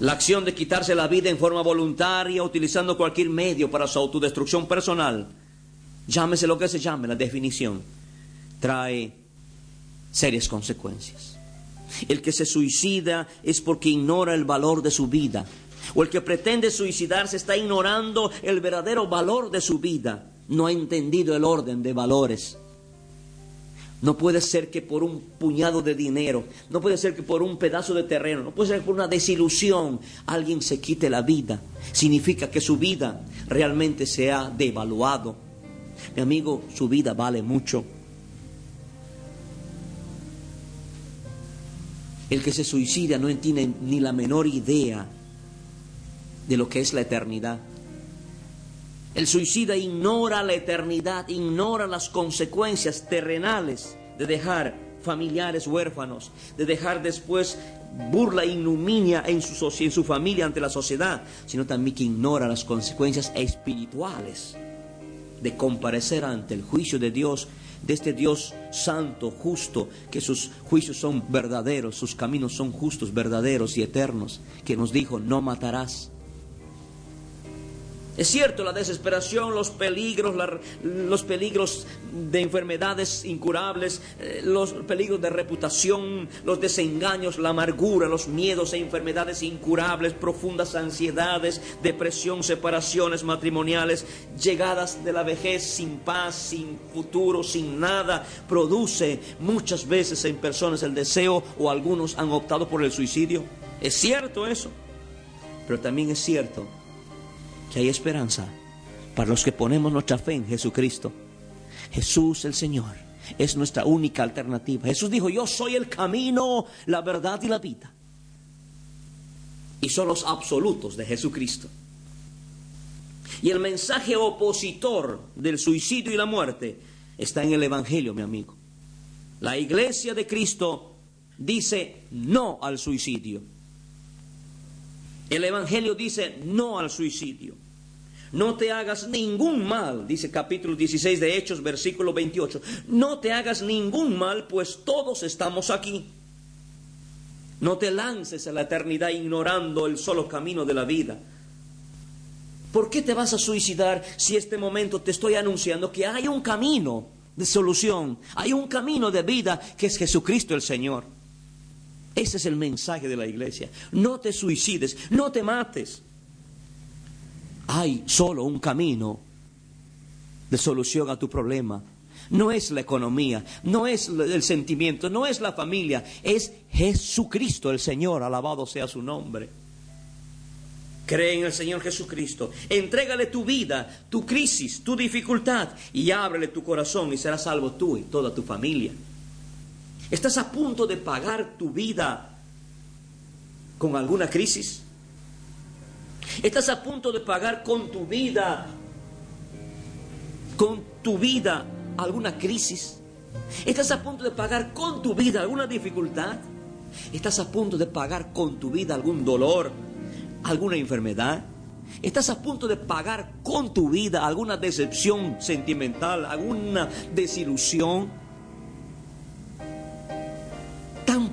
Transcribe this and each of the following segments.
La acción de quitarse la vida en forma voluntaria, utilizando cualquier medio para su autodestrucción personal, llámese lo que se llame, la definición, trae serias consecuencias. El que se suicida es porque ignora el valor de su vida. O el que pretende suicidarse está ignorando el verdadero valor de su vida. No ha entendido el orden de valores. No puede ser que por un puñado de dinero, no puede ser que por un pedazo de terreno, no puede ser que por una desilusión alguien se quite la vida. Significa que su vida realmente se ha devaluado. Mi amigo, su vida vale mucho. El que se suicida no tiene ni la menor idea de lo que es la eternidad. El suicida ignora la eternidad, ignora las consecuencias terrenales de dejar familiares huérfanos, de dejar después burla ignominia en su, en su familia ante la sociedad, sino también que ignora las consecuencias espirituales de comparecer ante el juicio de Dios, de este Dios santo, justo, que sus juicios son verdaderos, sus caminos son justos, verdaderos y eternos, que nos dijo, no matarás. Es cierto, la desesperación, los peligros, los peligros de enfermedades incurables, eh, los peligros de reputación, los desengaños, la amargura, los miedos e enfermedades incurables, profundas ansiedades, depresión, separaciones matrimoniales, llegadas de la vejez sin paz, sin futuro, sin nada, produce muchas veces en personas el deseo o algunos han optado por el suicidio. Es cierto eso, pero también es cierto que hay esperanza para los que ponemos nuestra fe en Jesucristo. Jesús el Señor es nuestra única alternativa. Jesús dijo, yo soy el camino, la verdad y la vida. Y son los absolutos de Jesucristo. Y el mensaje opositor del suicidio y la muerte está en el Evangelio, mi amigo. La iglesia de Cristo dice no al suicidio. El Evangelio dice no al suicidio. No te hagas ningún mal, dice capítulo 16 de Hechos, versículo 28. No te hagas ningún mal, pues todos estamos aquí. No te lances a la eternidad ignorando el solo camino de la vida. ¿Por qué te vas a suicidar si este momento te estoy anunciando que hay un camino de solución, hay un camino de vida que es Jesucristo el Señor? Ese es el mensaje de la iglesia. No te suicides, no te mates. Hay solo un camino de solución a tu problema. No es la economía, no es el sentimiento, no es la familia, es Jesucristo el Señor, alabado sea su nombre. Cree en el Señor Jesucristo, entrégale tu vida, tu crisis, tu dificultad y ábrele tu corazón y serás salvo tú y toda tu familia. ¿Estás a punto de pagar tu vida con alguna crisis? ¿Estás a punto de pagar con tu vida, con tu vida alguna crisis? ¿Estás a punto de pagar con tu vida alguna dificultad? ¿Estás a punto de pagar con tu vida algún dolor, alguna enfermedad? ¿Estás a punto de pagar con tu vida alguna decepción sentimental, alguna desilusión?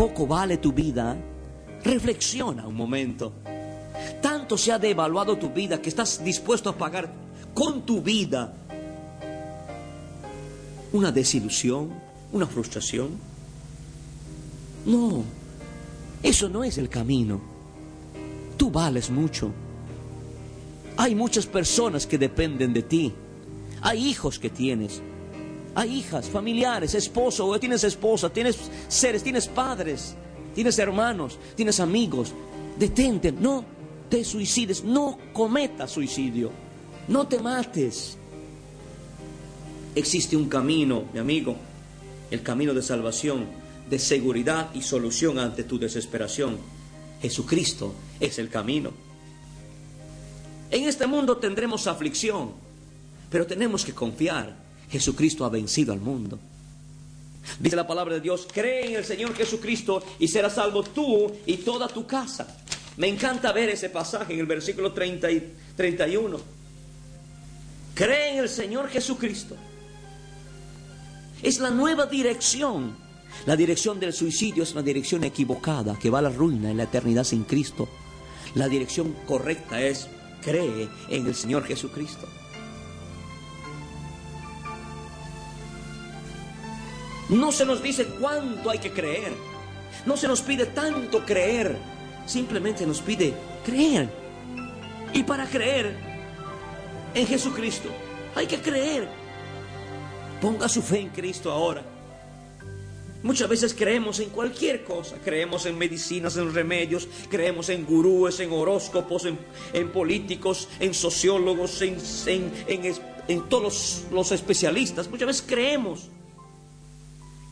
Poco vale tu vida? Reflexiona un momento. Tanto se ha devaluado tu vida que estás dispuesto a pagar con tu vida una desilusión, una frustración. No, eso no es el camino. Tú vales mucho. Hay muchas personas que dependen de ti. Hay hijos que tienes. Hay hijas, familiares, esposo, tienes esposa, tienes seres, tienes padres, tienes hermanos, tienes amigos. Detente, no te suicides, no cometas suicidio, no te mates. Existe un camino, mi amigo, el camino de salvación, de seguridad y solución ante tu desesperación. Jesucristo es el camino. En este mundo tendremos aflicción, pero tenemos que confiar. Jesucristo ha vencido al mundo. Dice la palabra de Dios, cree en el Señor Jesucristo y serás salvo tú y toda tu casa. Me encanta ver ese pasaje en el versículo 30 y 31. Cree en el Señor Jesucristo. Es la nueva dirección. La dirección del suicidio es una dirección equivocada que va a la ruina en la eternidad sin Cristo. La dirección correcta es cree en el Señor Jesucristo. No se nos dice cuánto hay que creer. No se nos pide tanto creer. Simplemente nos pide creer. Y para creer en Jesucristo hay que creer. Ponga su fe en Cristo ahora. Muchas veces creemos en cualquier cosa, creemos en medicinas, en remedios, creemos en gurúes, en horóscopos, en, políticos, en sociólogos, en, en todos los especialistas. Muchas veces creemos.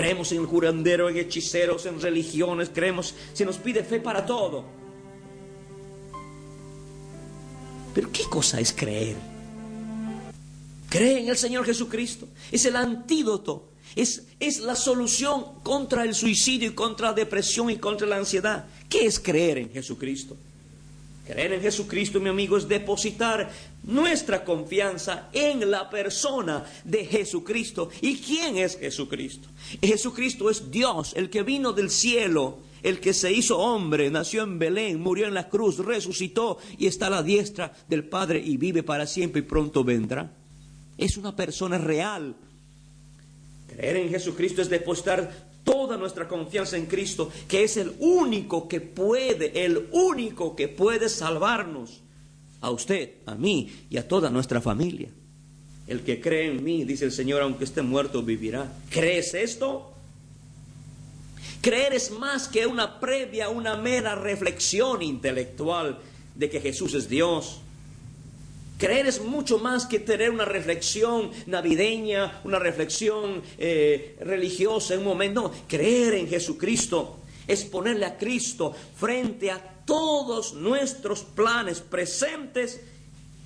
Creemos en el curandero, en hechiceros, en religiones, creemos, se nos pide fe para todo. Pero ¿qué cosa es creer? Cree en el Señor Jesucristo. Es el antídoto. Es, es la solución contra el suicidio y contra la depresión y contra la ansiedad. ¿Qué es creer en Jesucristo? Creer en Jesucristo, mi amigo, es depositar nuestra confianza en la persona de Jesucristo. ¿Y quién es Jesucristo? Jesucristo es Dios, el que vino del cielo, el que se hizo hombre, nació en Belén, murió en la cruz, resucitó y está a la diestra del Padre y vive para siempre y pronto vendrá. Es una persona real. Creer en Jesucristo es depositar toda nuestra confianza en Cristo, que es el único que puede, el único que puede salvarnos. A usted, a mí y a toda nuestra familia. El que cree en mí, dice el Señor, aunque esté muerto, vivirá. ¿Crees esto? Creer es más que una previa, una mera reflexión intelectual de que Jesús es Dios. Creer es mucho más que tener una reflexión navideña, una reflexión eh, religiosa en un momento. No, creer en Jesucristo es ponerle a Cristo frente a todos nuestros planes presentes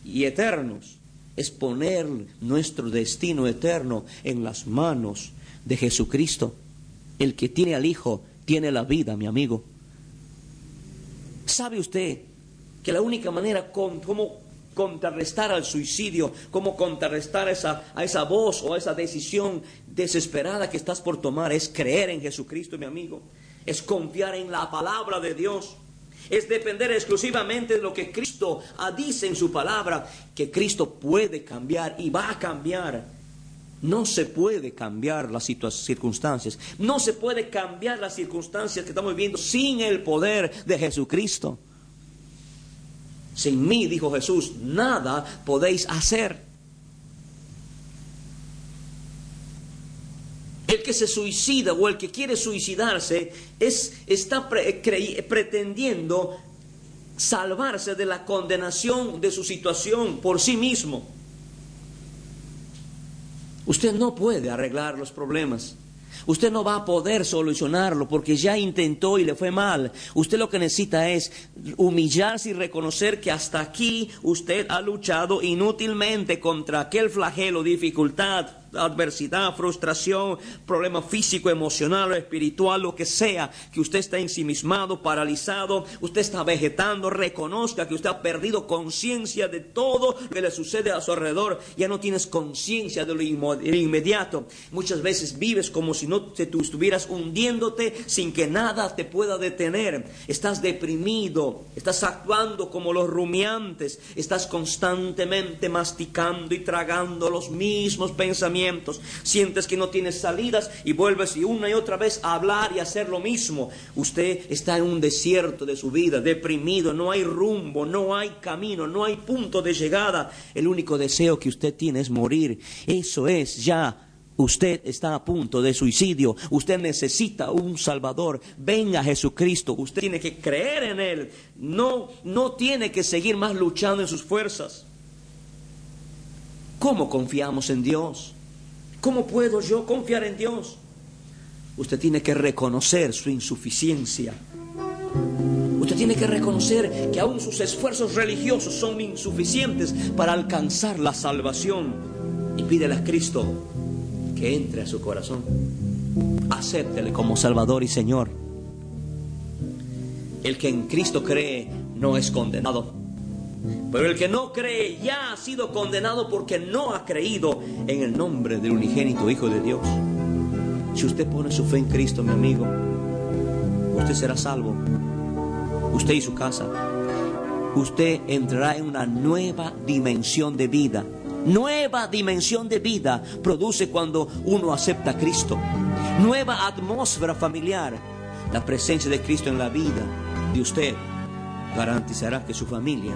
y eternos. Es poner nuestro destino eterno en las manos de Jesucristo. El que tiene al Hijo tiene la vida, mi amigo. ¿Sabe usted que la única manera con, como contrarrestar al suicidio, cómo contrarrestar esa, a esa voz o a esa decisión desesperada que estás por tomar, es creer en Jesucristo, mi amigo, es confiar en la palabra de Dios, es depender exclusivamente de lo que Cristo dice en su palabra, que Cristo puede cambiar y va a cambiar. No se puede cambiar las circunstancias, no se puede cambiar las circunstancias que estamos viviendo sin el poder de Jesucristo. Sin mí, dijo Jesús, nada podéis hacer. El que se suicida o el que quiere suicidarse es, está pretendiendo salvarse de la condenación de su situación por sí mismo. Usted no puede arreglar los problemas. Usted no va a poder solucionarlo porque ya intentó y le fue mal. Usted lo que necesita es humillarse y reconocer que hasta aquí usted ha luchado inútilmente contra aquel flagelo, dificultad, adversidad, frustración, problema físico, emocional o espiritual, lo que sea, que usted está ensimismado, paralizado, usted está vegetando, reconozca que usted ha perdido conciencia de todo lo que le sucede a su alrededor, ya no tienes conciencia de lo inmediato. Muchas veces vives como si no te, tú estuvieras hundiéndote sin que nada te pueda detener. Estás deprimido, estás actuando como los rumiantes, estás constantemente masticando y tragando los mismos pensamientos sientes que no tienes salidas y vuelves y una y otra vez a hablar y hacer lo mismo. Usted está en un desierto de su vida, deprimido, no hay rumbo, no hay camino, no hay punto de llegada. El único deseo que usted tiene es morir. Eso es ya Usted está a punto de suicidio. Usted necesita un Salvador. Venga Jesucristo. Usted tiene que creer en Él. No, no tiene que seguir más luchando en sus fuerzas. ¿Cómo confiamos en Dios? ¿Cómo puedo yo confiar en Dios? Usted tiene que reconocer su insuficiencia. Usted tiene que reconocer que aún sus esfuerzos religiosos son insuficientes para alcanzar la salvación. Y pídele a Cristo que entre a su corazón. Acéptele como Salvador y Señor. El que en Cristo cree no es condenado. Pero el que no cree ya ha sido condenado porque no ha creído en el nombre del unigénito Hijo de Dios. Si usted pone su fe en Cristo, mi amigo, usted será salvo. Usted y su casa. Usted entrará en una nueva dimensión de vida. Nueva dimensión de vida produce cuando uno acepta a Cristo. Nueva atmósfera familiar. La presencia de Cristo en la vida de usted garantizará que su familia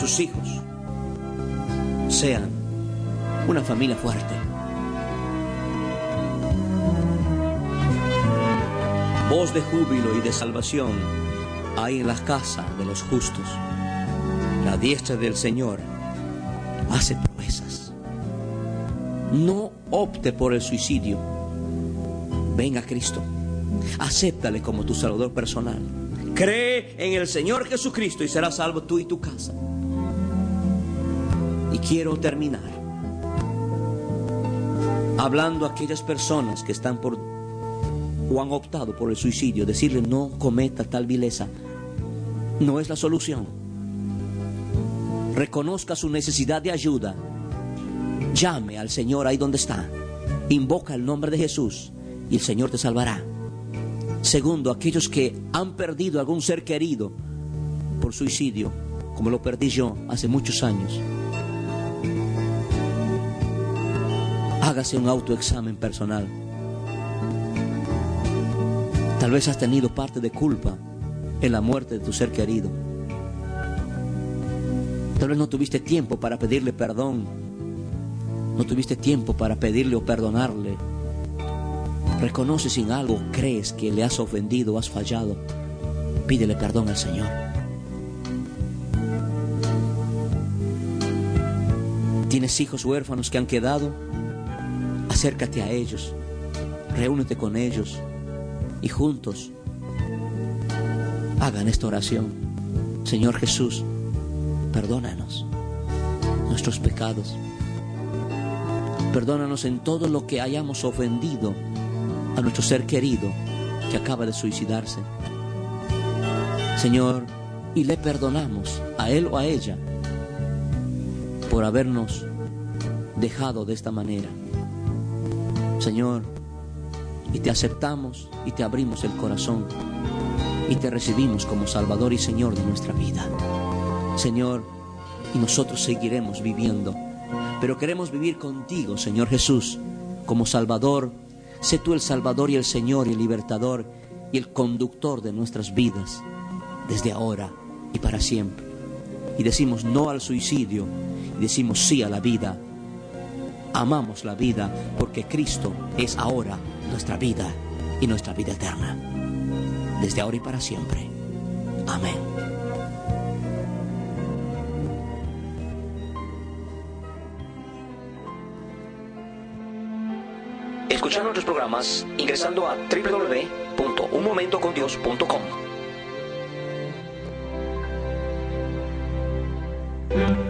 sus hijos sean una familia fuerte. Voz de júbilo y de salvación hay en las casas de los justos. La diestra del Señor hace proezas. No opte por el suicidio. Venga a Cristo. Acéptale como tu Salvador personal. Cree en el Señor Jesucristo y serás salvo tú y tu casa. Y quiero terminar hablando a aquellas personas que están por o han optado por el suicidio, decirle no cometa tal vileza. No es la solución. Reconozca su necesidad de ayuda. Llame al Señor ahí donde está. Invoca el nombre de Jesús y el Señor te salvará. Segundo, aquellos que han perdido algún ser querido por suicidio, como lo perdí yo hace muchos años. Hágase un autoexamen personal. Tal vez has tenido parte de culpa en la muerte de tu ser querido. Tal vez no tuviste tiempo para pedirle perdón. No tuviste tiempo para pedirle o perdonarle. Reconoces en algo, crees que le has ofendido o has fallado. Pídele perdón al Señor. ¿Tienes hijos huérfanos que han quedado? Acércate a ellos, reúnete con ellos y juntos hagan esta oración. Señor Jesús, perdónanos nuestros pecados. Perdónanos en todo lo que hayamos ofendido a nuestro ser querido que acaba de suicidarse. Señor, y le perdonamos a él o a ella por habernos dejado de esta manera. Señor, y te aceptamos y te abrimos el corazón y te recibimos como Salvador y Señor de nuestra vida. Señor, y nosotros seguiremos viviendo, pero queremos vivir contigo, Señor Jesús, como Salvador. Sé tú el Salvador y el Señor y el Libertador y el conductor de nuestras vidas, desde ahora y para siempre. Y decimos no al suicidio y decimos sí a la vida amamos la vida porque Cristo es ahora nuestra vida y nuestra vida eterna. Desde ahora y para siempre. Amén. Escuchar nuestros programas ingresando a www.unmomentocondios.com.